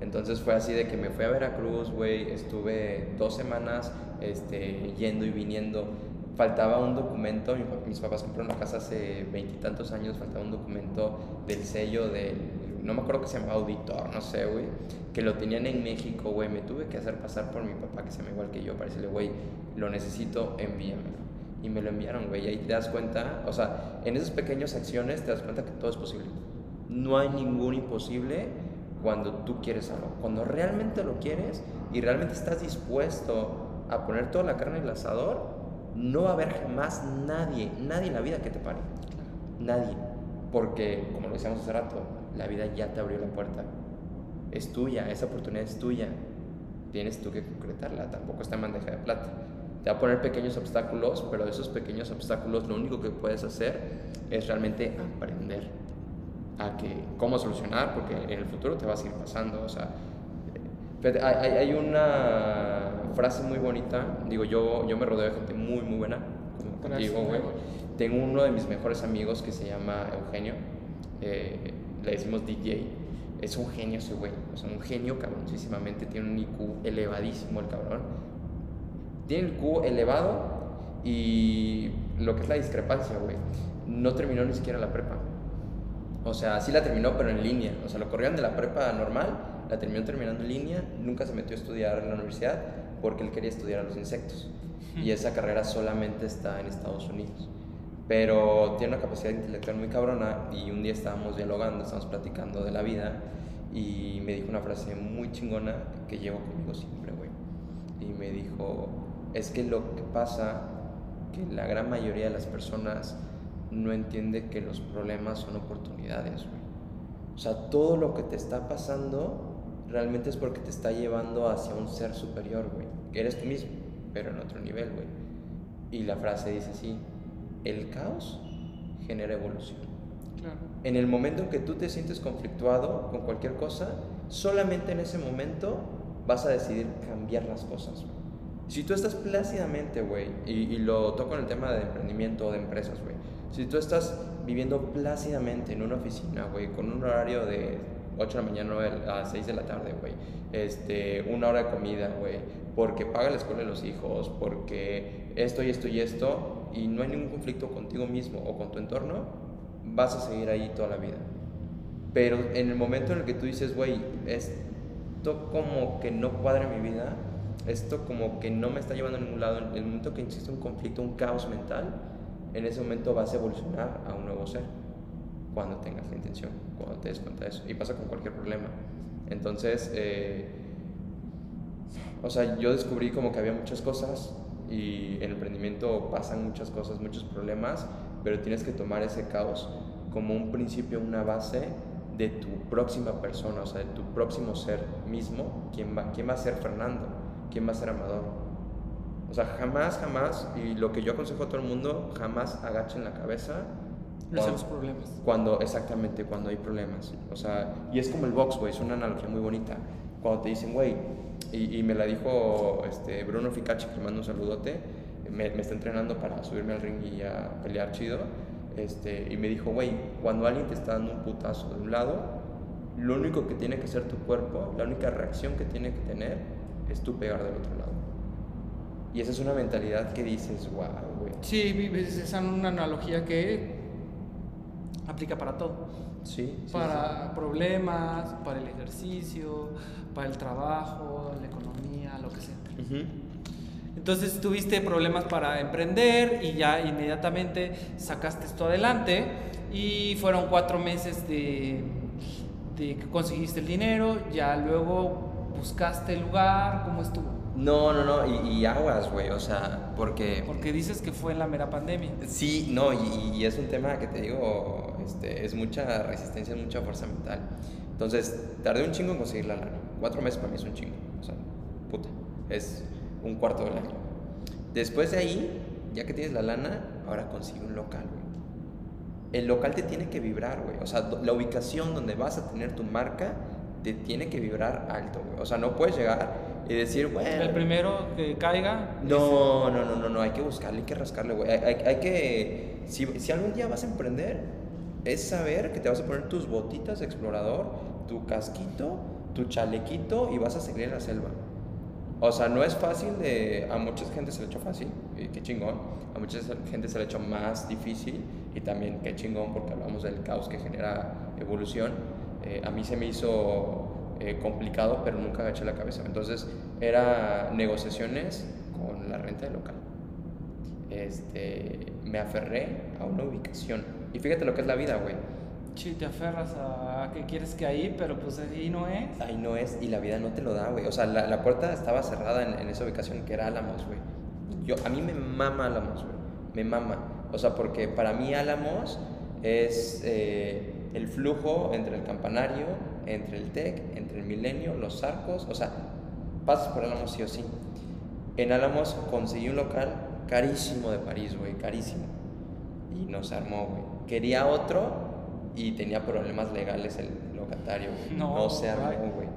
Entonces fue así de que me fui a Veracruz, güey, estuve dos semanas este, yendo y viniendo. Faltaba un documento, mis papás compraron la casa hace veintitantos años, faltaba un documento del sello del, no me acuerdo que se llamaba auditor, no sé, güey, que lo tenían en México, güey, me tuve que hacer pasar por mi papá, que se llama igual que yo, para decirle, güey, lo necesito, envíamelo. Y me lo enviaron, güey, y ahí te das cuenta, o sea, en esas pequeñas acciones te das cuenta que todo es posible. No hay ningún imposible cuando tú quieres algo. Cuando realmente lo quieres y realmente estás dispuesto a poner toda la carne en el asador, no va a haber jamás nadie, nadie en la vida que te pare. Nadie. Porque, como lo decíamos hace rato, la vida ya te abrió la puerta. Es tuya, esa oportunidad es tuya. Tienes tú que concretarla, tampoco está en bandeja de plata. Te va a poner pequeños obstáculos, pero esos pequeños obstáculos lo único que puedes hacer es realmente aprender a que cómo solucionar, porque en el futuro te va a seguir pasando. O sea, hay, hay una frase muy bonita, digo, yo, yo me rodeo de gente muy, muy buena, como digo, güey. Tengo uno de mis mejores amigos que se llama Eugenio, eh, le decimos DJ. Es un genio ese güey, o sea, un genio cabroncísimamente, tiene un IQ elevadísimo el cabrón. Tiene el IQ elevado y lo que es la discrepancia, güey. No terminó ni siquiera la prepa o sea, sí la terminó, pero en línea. O sea, lo corrieron de la prepa normal, la terminó terminando en línea, nunca se metió a estudiar en la universidad porque él quería estudiar a los insectos. Y esa carrera solamente está en Estados Unidos. Pero tiene una capacidad intelectual muy cabrona y un día estábamos dialogando, estábamos platicando de la vida y me dijo una frase muy chingona que llevo conmigo siempre, güey. Y me dijo, es que lo que pasa, que la gran mayoría de las personas no entiende que los problemas son oportunidades, güey. O sea, todo lo que te está pasando realmente es porque te está llevando hacia un ser superior, güey. Que eres tú mismo, pero en otro nivel, güey. Y la frase dice así, el caos genera evolución. Claro. En el momento en que tú te sientes conflictuado con cualquier cosa, solamente en ese momento vas a decidir cambiar las cosas. Güey. Si tú estás plácidamente, güey, y, lo toco en el tema de emprendimiento o de empresas, güey, si tú estás viviendo plácidamente en una oficina, güey, con un horario de 8 de la mañana a 6 de la tarde, güey, este, una hora de comida, güey, porque paga la escuela de los hijos, porque esto y esto y esto, y no hay ningún conflicto contigo mismo o con tu entorno, vas a seguir ahí toda la vida. Pero en el momento en el que tú dices, güey, esto como que no cuadra en mi vida, esto como que no me está llevando a ningún lado, en el momento que existe un conflicto, un caos mental, en ese momento vas a evolucionar a un nuevo ser cuando tengas la intención, cuando te des cuenta de eso. Y pasa con cualquier problema. Entonces, eh, o sea, yo descubrí como que había muchas cosas y en el emprendimiento pasan muchas cosas, muchos problemas, pero tienes que tomar ese caos como un principio, una base de tu próxima persona, o sea, de tu próximo ser mismo, quién va, quién va a ser Fernando, quién va a ser Amador o sea, jamás, jamás, y lo que yo aconsejo a todo el mundo, jamás agachen la cabeza Los problemas. Cuando, exactamente, cuando hay problemas. O sea, y es como el box, güey, es una analogía muy bonita. Cuando te dicen, güey, y, y, me la dijo este, Bruno Ficacci, que mando un saludote, me, me, está entrenando para subirme al ring y a pelear chido. Este, y me dijo, güey, cuando alguien te está dando un putazo de un lado, lo único que tiene que hacer tu cuerpo, la única reacción que tiene que tener es tú pegar del otro lado. Y esa es una mentalidad que dices, wow, güey. Sí, esa es una analogía que aplica para todo. Sí. sí para problemas, para el ejercicio, para el trabajo, la economía, lo que sea. Entonces tuviste problemas para emprender y ya inmediatamente sacaste esto adelante y fueron cuatro meses de, de que conseguiste el dinero, ya luego buscaste el lugar, ¿cómo estuvo? No, no, no, y, aguas, güey, o sea, porque... Porque dices que fue en la mera pandemia. Sí, no, y, es un tema que te digo, este, es mucha resistencia, es mucha fuerza mental. Entonces, tardé un chingo en conseguir la lana. Cuatro meses para mí es un chingo, o sea, puta, es un cuarto del año. Después de ahí, ya que tienes la lana, ahora consigue un local, güey. El local te tiene que vibrar, güey. O sea, la ubicación donde vas a tener tu marca te tiene que vibrar alto, güey. O sea, no puedes llegar y decir, bueno. El primero que caiga. No, no, no, no, no, hay que buscarle, hay que rascarle, güey. Hay, hay, que. Si, si, algún día vas a emprender, es saber que te vas a poner tus botitas de explorador, tu casquito, tu chalequito y vas a seguir en la selva. O sea, no es fácil de. A mucha gente se le ha hecho fácil, y qué chingón. A mucha gente se le ha hecho más difícil, y también qué chingón, porque hablamos del caos que genera evolución. Eh, a mí se me hizo eh, complicado, pero nunca agaché la cabeza. Entonces, era negociaciones con la renta del local. Este, me aferré a una ubicación. Y fíjate lo que es la vida, güey. Sí, te aferras a que quieres que ahí, pero pues ahí no es. Ahí no es, y la vida no te lo da, güey. O sea, la, la puerta estaba cerrada en, en, esa ubicación que era Álamos, güey. Yo, a mí me mama Álamos, güey. Me mama. O sea, porque para mí Álamos es eh, el flujo entre el campanario, entre el TEC, entre el Milenio, los arcos, o sea, pasas por Álamos sí o sí. En Álamos conseguí un local carísimo de París, güey, carísimo. Y nos armó, güey. Quería otro y tenía problemas legales el locatario, güey. No, se armó, güey.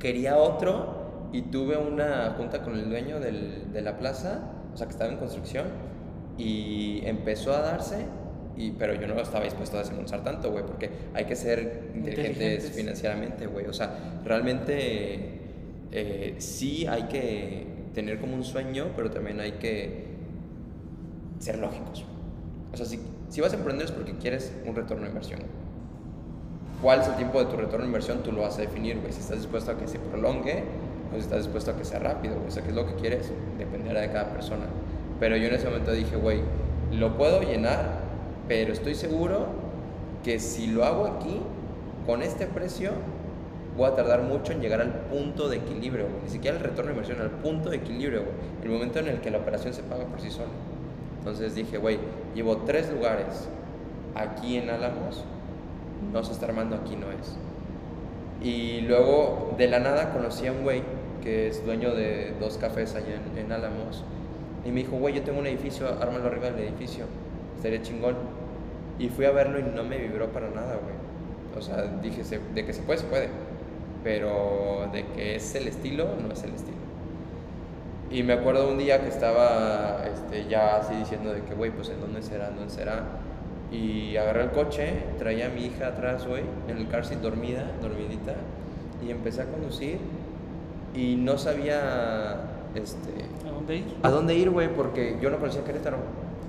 Quería otro y tuve una junta con el dueño del, de la plaza, o sea, que estaba en construcción, y empezó a darse y, pero yo no estaba dispuesto a desembolsar tanto, güey, porque hay que ser inteligentes, financieramente, güey. O sea, realmente eh, sí hay que tener como un sueño, pero también hay que ser lógicos. O sea, si, si vas a emprender es porque quieres un retorno de inversión. ¿Cuál es el tiempo de tu retorno de inversión? Tú lo vas a definir, güey. Si estás dispuesto a que se prolongue o si estás dispuesto a que sea rápido, O sea, ¿qué es lo que quieres? Dependerá de cada persona. Pero yo en ese momento dije, güey, lo puedo llenar pero estoy seguro que si lo hago aquí, con este precio, voy a tardar mucho en llegar al punto de equilibrio, ni siquiera el retorno de inversión, al punto de equilibrio, el momento en el que la operación se paga por sí sola. Entonces dije, güey, llevo tres lugares aquí en Álamos, no se está armando, aquí no es. Y luego de la nada conocí a un güey que es dueño de dos cafés allá en, en Álamos y me dijo, güey, yo tengo un edificio, ármalo arriba del edificio estaría chingón. Y fui a verlo y no me vibró para nada, güey. O sea, dije, de que se puede, se puede. Pero de que es el estilo, no es el estilo. Y me acuerdo un día que estaba este, ya así diciendo de que, güey, pues en dónde será, en dónde será. Y agarré el coche, traía a mi hija atrás, güey, en el car seat dormida, dormidita. Y empecé a conducir y no sabía, este... ¿A dónde ir? ¿A dónde ir, güey? Porque yo no conocía Querétaro.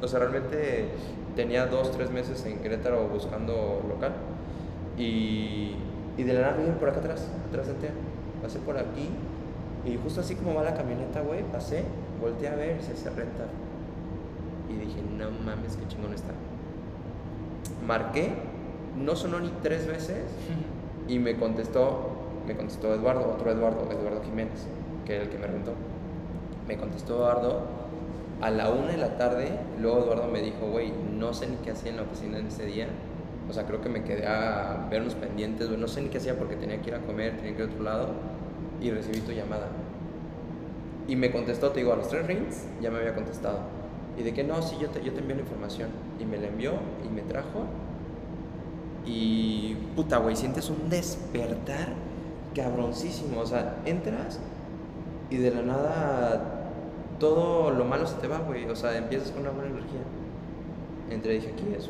O sea, realmente tenía dos, tres meses en Querétaro buscando local. Y, y de la nada por acá atrás, atrás de Pasé por aquí y justo así como va la camioneta, güey, pasé, volteé a ver, se hace renta. Y dije, no mames, qué chingón está. Marqué, no sonó ni tres veces y me contestó, me contestó Eduardo, otro Eduardo, Eduardo Jiménez, que era el que me rentó. Me contestó Eduardo a la una de la tarde, luego Eduardo me dijo, güey, no sé ni qué hacía en la oficina en ese día. O sea, creo que me quedé a ver unos pendientes, güey, no sé ni qué hacía porque tenía que ir a comer, tenía que ir a otro lado. Y recibí tu llamada. Y me contestó, te digo, a los tres rings ya me había contestado. Y de que no, sí, yo te, yo te envío la información. Y me la envió y me trajo. Y puta, güey, sientes un despertar cabroncísimo. O sea, entras y de la nada todo lo malo se te va, güey. O sea, empiezas con una buena energía. Entré y dije, aquí es,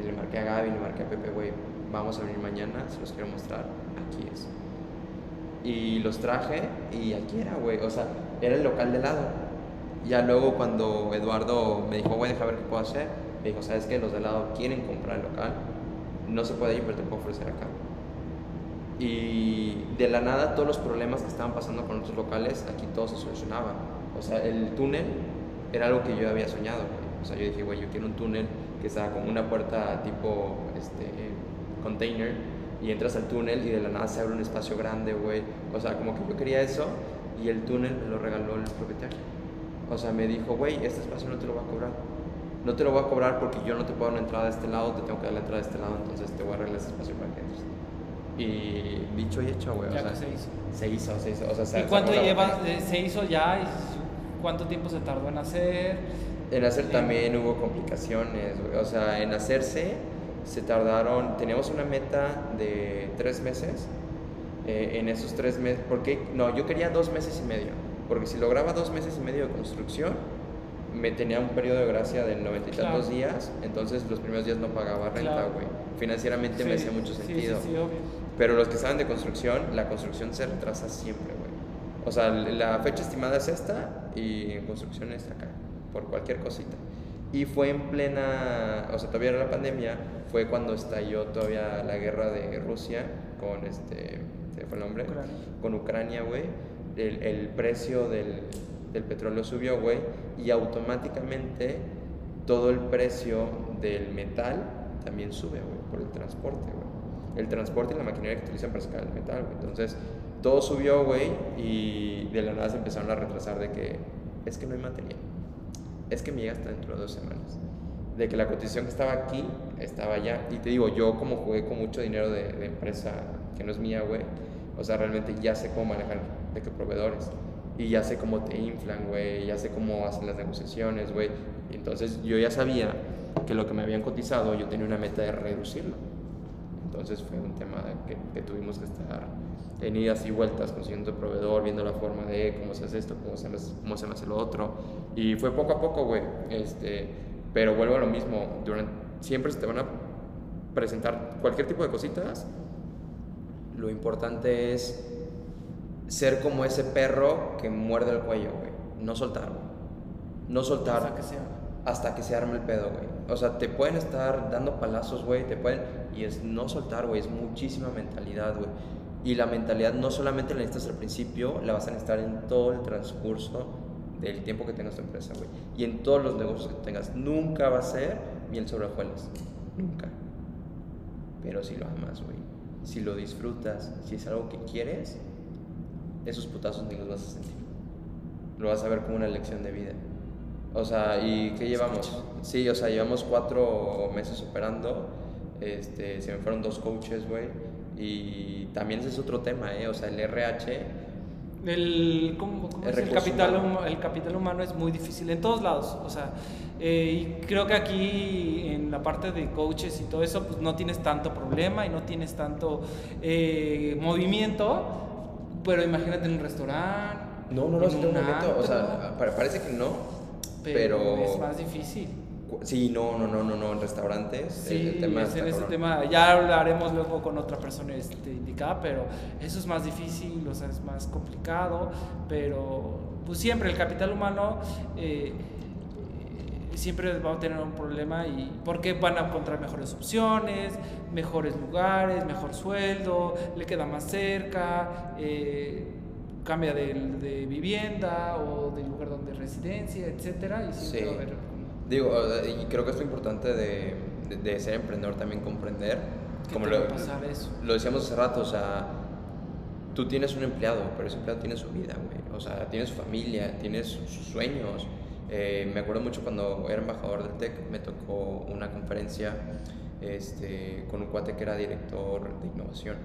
Y le marqué a Gaby, le marqué a Pepe, güey, vamos a venir mañana, se los quiero mostrar, aquí es. Y los traje y aquí era, güey. O sea, era el local de lado. Ya luego cuando Eduardo me dijo, güey, deja ver qué puedo hacer, me dijo, ¿sabes qué? Los de lado quieren comprar el local. No se puede ir, pero te puedo ofrecer acá. Y de la nada todos los problemas que estaban pasando con otros locales, aquí todo se solucionaba. O sea, el túnel era algo que yo había soñado, güey. O sea, yo dije, güey, yo quiero un túnel que sea como una puerta tipo este, container y entras al túnel y de la nada se abre un espacio grande, güey. O sea, como que yo quería eso y el túnel me lo regaló el propietario. O sea, me dijo, güey, este espacio no te lo voy a cobrar. No te lo voy a cobrar porque yo no te puedo dar una entrada de este lado, te tengo que dar la entrada de este lado, entonces te voy a arreglar ese espacio para que entres. Y dicho y hecho, güey. O sea, se hizo. Se hizo, se hizo. O sea, ¿Y cuánto lleva? ¿Se hizo ya? ¿Y ¿Cuánto tiempo se tardó en hacer? En hacer también hubo complicaciones. O sea, en hacerse se tardaron, teníamos una meta de tres meses. Eh, en esos tres meses, porque no, yo quería dos meses y medio, porque si lograba dos meses y medio de construcción, me tenía un periodo de gracia de noventa y tantos días, entonces los primeros días no pagaba renta, güey. Financieramente me hacía mucho sentido. Sí, obvio. Pero los que saben de construcción, la construcción se retrasa siempre, güey. O sea, la fecha estimada es esta y en construcción es acá, por cualquier cosita. Y fue en plena, o sea, todavía era la pandemia, fue cuando estalló todavía la guerra de Rusia con este, ¿se fue el nombre? Con Ucrania, güey. El, el, precio del, del petróleo subió, güey, y automáticamente todo el precio del metal también sube, güey, por el transporte, güey. El transporte y la maquinaria que utilizan para sacar el metal, güey. Entonces, todo subió, güey, y de la nada se empezaron a retrasar de que es que no hay material. Es que me llega hasta dentro de dos semanas. De que la cotización que estaba aquí estaba allá. Y te digo, yo como jugué con mucho dinero de, de empresa que no es mía, güey, o sea, realmente ya sé cómo manejar de qué proveedores. Y ya sé cómo te inflan, güey, ya sé cómo hacen las negociaciones, güey. Entonces yo ya sabía que lo que me habían cotizado, yo tenía una meta de reducirlo. Entonces fue un tema que, que tuvimos que estar en idas y vueltas consiguiendo proveedor, viendo la forma de cómo se hace esto, cómo se, cómo se hace lo otro. Y fue poco a poco, güey. Este, pero vuelvo a lo mismo, durante, siempre se te van a presentar cualquier tipo de cositas. Lo importante es ser como ese perro que muerde el cuello, güey. No soltar, No soltar. Hasta que se Hasta que se arme el pedo, güey. O sea, te pueden estar dando palazos, güey. Te pueden. Y es no soltar, güey. Es muchísima mentalidad, güey y la mentalidad no solamente la necesitas al principio, la vas a necesitar en todo el transcurso del tiempo que tengas tu empresa, güey. Y en todos los negocios que tengas. Nunca va a ser miel sobre hojuelas. Nunca. Pero si lo amas, güey. Si lo disfrutas, si es algo que quieres, esos putazos ni los vas a sentir. Lo vas a ver como una lección de vida. O sea, ¿y qué llevamos? Sí, o sea, llevamos cuatro meses operando. Este, se me fueron dos coaches, güey y también ese es otro tema, ¿eh? O sea, el RH... El, ¿cómo, el, capital, humano. el capital humano es muy difícil en todos lados. O sea, eh, y creo que aquí en la parte de coaches y todo eso, pues no tienes tanto problema y no tienes tanto eh, movimiento. Pero imagínate en un restaurante. No, no, no, es un movimiento. O sea, parece que no. pero es más difícil. Sí, no, no, no, no, no, en restaurantes. Sí, el tema en ese tema ya hablaremos luego con otra persona este, indicada, pero eso es más difícil, o sea, es más complicado, pero pues siempre el capital humano eh, siempre va a tener un problema y porque van a encontrar mejores opciones, mejores lugares, mejor sueldo, le queda más cerca. Eh, cambia de, de, vivienda o del lugar donde residencia, etcétera, y siempre va a haber Digo, y creo que es lo importante de, de, ser emprendedor también comprender. Como lo, pasar eso? lo decíamos hace rato, o sea, tú tienes un empleado, pero ese empleado tiene su vida, güey. O sea, tiene su familia, tiene sus sueños. Eh, me acuerdo mucho cuando era embajador del TEC, me tocó una conferencia este, con un cuate que era director de innovación.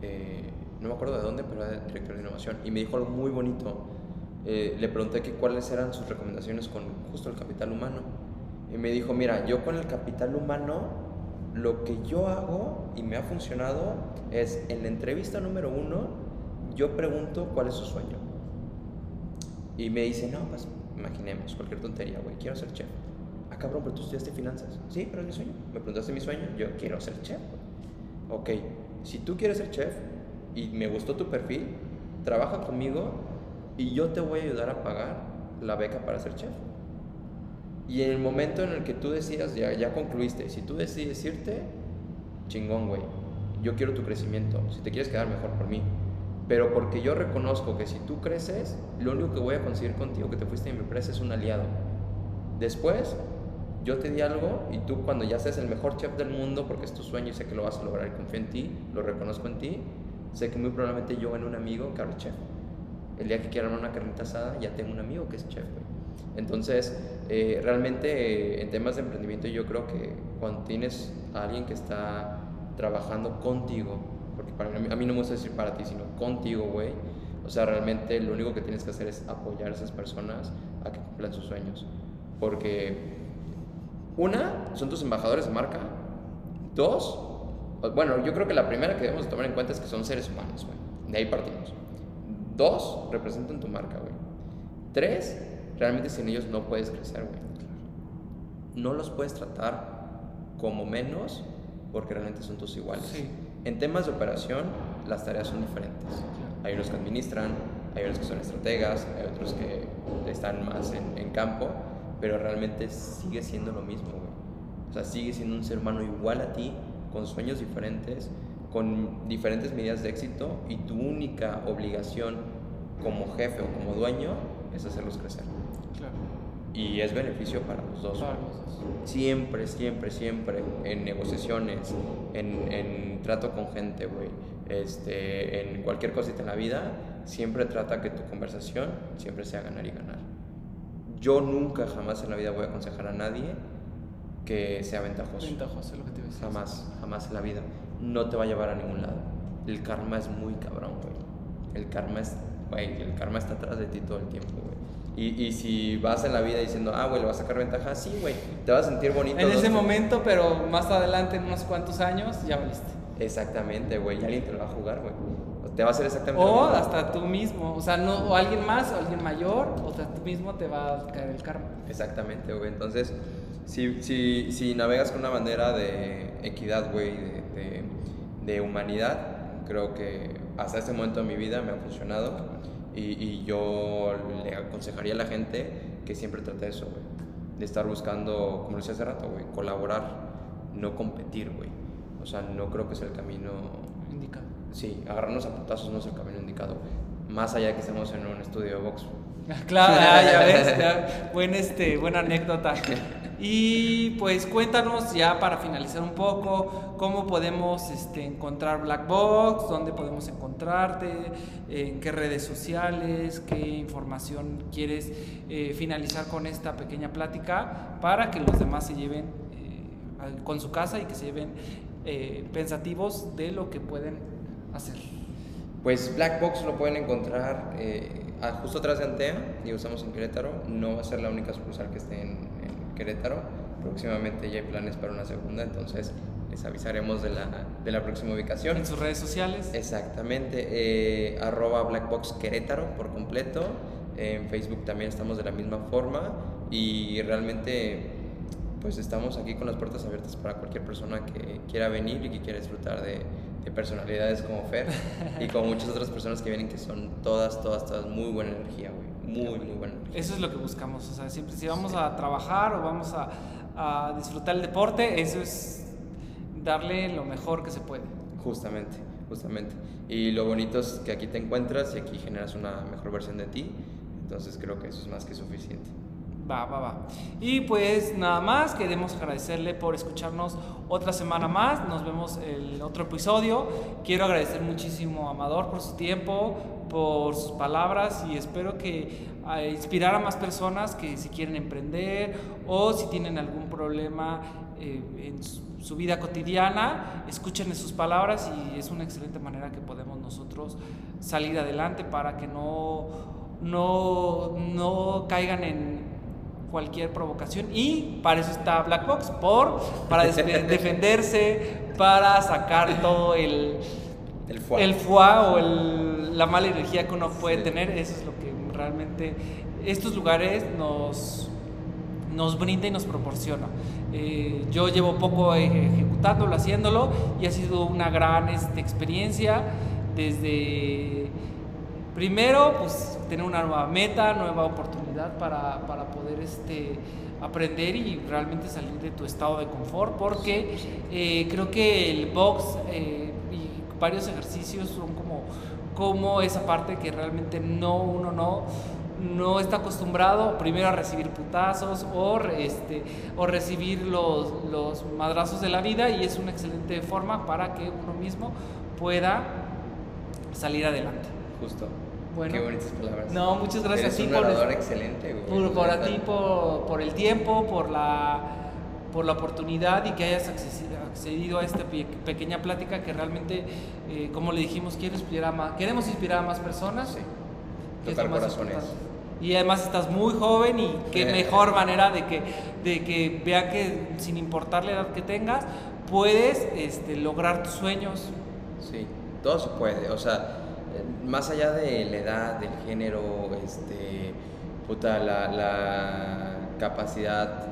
Eh, no me acuerdo de dónde, pero era director de innovación. Y me dijo algo muy bonito eh, le pregunté que cuáles eran sus recomendaciones con justo el capital humano. Y me dijo, mira, yo con el capital humano, lo que yo hago y me ha funcionado es en la entrevista número uno, yo pregunto cuál es su sueño. Y me dice, no, pues imaginemos, cualquier tontería, güey, quiero ser chef. Ah, cabrón, pero tú estudiaste finanzas. Sí, pero es mi sueño. Me preguntaste mi sueño, yo quiero ser chef. Ok, si tú quieres ser chef y me gustó tu perfil, trabaja conmigo y yo te voy a ayudar a pagar la beca para ser chef. Y en el momento en el que tú decidas, ya, ya concluiste, si tú decides irte, chingón, güey. Yo quiero tu crecimiento. Si te quieres quedar mejor por mí. Pero porque yo reconozco que si tú creces, lo único que voy a conseguir contigo que te fuiste de mi empresa es un aliado. Después, yo te di algo y tú cuando ya seas el mejor chef del mundo, porque es tu sueño y sé que lo vas a lograr y confío en ti, lo reconozco en ti, sé que muy probablemente yo en un amigo que chef. El día que quiera una carnita asada, ya tengo un amigo que es chef, Entonces, eh, realmente en temas de emprendimiento yo creo que cuando tienes a alguien que está trabajando contigo, porque para mí, a mí no me gusta decir para ti, sino contigo, güey, o sea, realmente lo único que tienes que hacer es apoyar a esas personas a que cumplan sus sueños. Porque una, son tus embajadores de marca. Dos, bueno, yo creo que la primera que debemos tomar en cuenta es que son seres humanos, güey. De ahí partimos. Dos, representan tu marca, güey. Tres, realmente sin ellos no puedes crecer, güey. No los puedes tratar como menos porque realmente son tus iguales. En temas de operación, las tareas son diferentes. Hay unos que administran, hay unos que son estrategas, hay otros que están más en, en campo pero realmente sigue siendo lo mismo, güey. O sea, sigue siendo un ser humano igual a ti, con sueños diferentes, con diferentes medidas de éxito y tu única obligación como jefe o como dueño es hacerlos crecer. Claro. Y es beneficio para los dos. Dos. Siempre, siempre, siempre en negociaciones, en, en trato con gente, güey, este, en cualquier cosita en la vida, siempre trata que tu conversación siempre sea ganar y ganar. Yo nunca, jamás en la vida voy a aconsejar a nadie que sea ventajoso. Ventajoso, lo que te Jamás, jamás en la vida. No te va a llevar a ningún lado. El karma es muy cabrón, güey. El karma es, güey, el karma está atrás de ti todo el tiempo, güey. Y, y, si vas en la vida diciendo, ah, güey, le vas a sacar ventaja, sí, güey, te vas a sentir bonito. En ese momento, pero más adelante, en unos cuantos años, ya valiste. Exactamente, güey, y alguien te lo va a jugar, güey te va a hacer exactamente o hasta tú mismo, o sea, no, o alguien más, o alguien mayor, o sea, tú mismo te va a caer el karma. Exactamente, güey. Entonces, si, si, si navegas con una bandera de equidad, güey, de, de, humanidad, creo que hasta este momento de mi vida me ha funcionado y, y yo le aconsejaría a la gente que siempre trate eso, güey. De estar buscando, como decía hace rato, güey, colaborar, no competir, güey. O sea, no creo que sea el camino indicado sí, agarrarnos a putazos no es el camino indicado, más allá de que estemos en un estudio de box. Claro, ya, ves, Buen, este, buena anécdota. Y pues cuéntanos ya para finalizar un poco, cómo podemos este, encontrar Black Box, dónde podemos encontrarte, en qué redes sociales, qué información quieres eh, finalizar con esta pequeña plática para que los demás se lleven eh, con su casa y que se lleven eh, pensativos de lo que pueden hacer? Pues Black Box lo pueden encontrar justo atrás de Antea, y estamos en Querétaro. No va a ser la única sucursal que esté en, Querétaro. Próximamente ya hay planes para una segunda, entonces les avisaremos de la, de la próxima ubicación. En sus redes sociales. Exactamente, eh, arroba Blackbox Querétaro por completo. En Facebook también estamos de la misma forma y realmente pues estamos aquí con las puertas abiertas para cualquier persona que quiera venir y que quiera disfrutar de, de personalidades como Fer y con muchas otras personas que vienen que son todas, todas, todas muy buena energía. Muy, muy buena energía. Eso es lo que buscamos, o sea, siempre si vamos a trabajar o vamos a, a, disfrutar el deporte, eso es darle lo mejor que se puede. Justamente, justamente. Y lo bonito es que aquí te encuentras y aquí generas una mejor versión de ti, entonces creo que eso es más que suficiente. Va, va, va. Y pues nada más, queremos agradecerle por escucharnos otra semana más. Nos vemos el otro episodio. Quiero agradecer muchísimo a Amador por su tiempo, por sus palabras y espero que a inspirar a más personas que si quieren emprender o si tienen algún problema eh, en su, vida cotidiana, escuchen sus palabras y es una excelente manera que podemos nosotros salir adelante para que no no, no caigan en cualquier provocación. Y para eso está Black Box, por, para defenderse, para sacar todo el, el foie, el o el, la mala energía que uno puede tener, eso es lo que realmente estos lugares nos, nos brinda y nos proporciona. Eh, yo llevo poco ejecutándolo, haciéndolo y ha sido una gran este, experiencia desde primero pues tener una nueva meta, nueva oportunidad para, para poder este, aprender y realmente salir de tu estado de confort porque eh, creo que el box eh, y varios ejercicios son como, como esa parte que realmente no uno no no está acostumbrado primero a recibir putazos o, este, o recibir los, los madrazos de la vida y es una excelente forma para que uno mismo pueda salir adelante. Justo. Bueno, Qué bonitas palabras. No, muchas gracias Eres a ti por, excelente, por, por, a ti por, por, el tiempo, por la, por la oportunidad y que hayas accedido a esta pequeña plática que realmente, eh, como le dijimos, inspirar más, queremos inspirar a más personas. Sí. Tocar corazones y además estás muy joven y qué mejor manera de que, de que vean que sin importar la edad que tengas, puedes este, lograr tus sueños. Sí, todo se puede, o sea, más allá de la edad, del género, este, puta, la, capacidad, eh,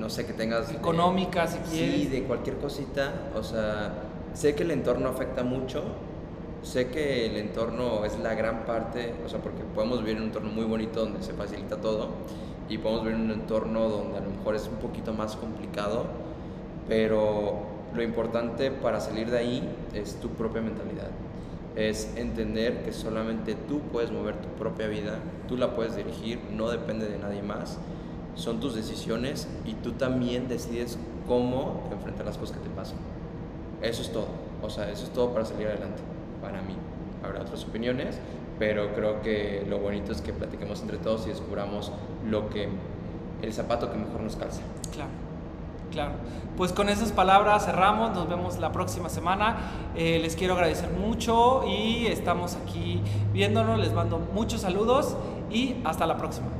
no sé, que tengas... Económica, si quieres. Sí, de cualquier cosita, o sea, sé que el entorno afecta mucho, sé que el entorno es la gran parte, o sea, porque podemos vivir en un entorno muy bonito donde se facilita todo y podemos vivir en un entorno donde a lo mejor es un poquito más complicado, pero lo importante para salir de ahí es tu propia mentalidad. Es entender que solamente tú puedes mover tu propia vida, tú la puedes dirigir, no depende de nadie más. Son tus decisiones y tú también decides cómo enfrentar las cosas que te pasan. Eso es todo. O sea, eso es todo para salir adelante para mí. Habrá otras opiniones, pero creo que lo bonito es que platiquemos entre todos y descubramos lo que el zapato que mejor nos calza. Claro. Claro, pues con esas palabras cerramos, nos vemos la próxima semana. Eh, les quiero agradecer mucho y estamos aquí viéndonos, les mando muchos saludos y hasta la próxima.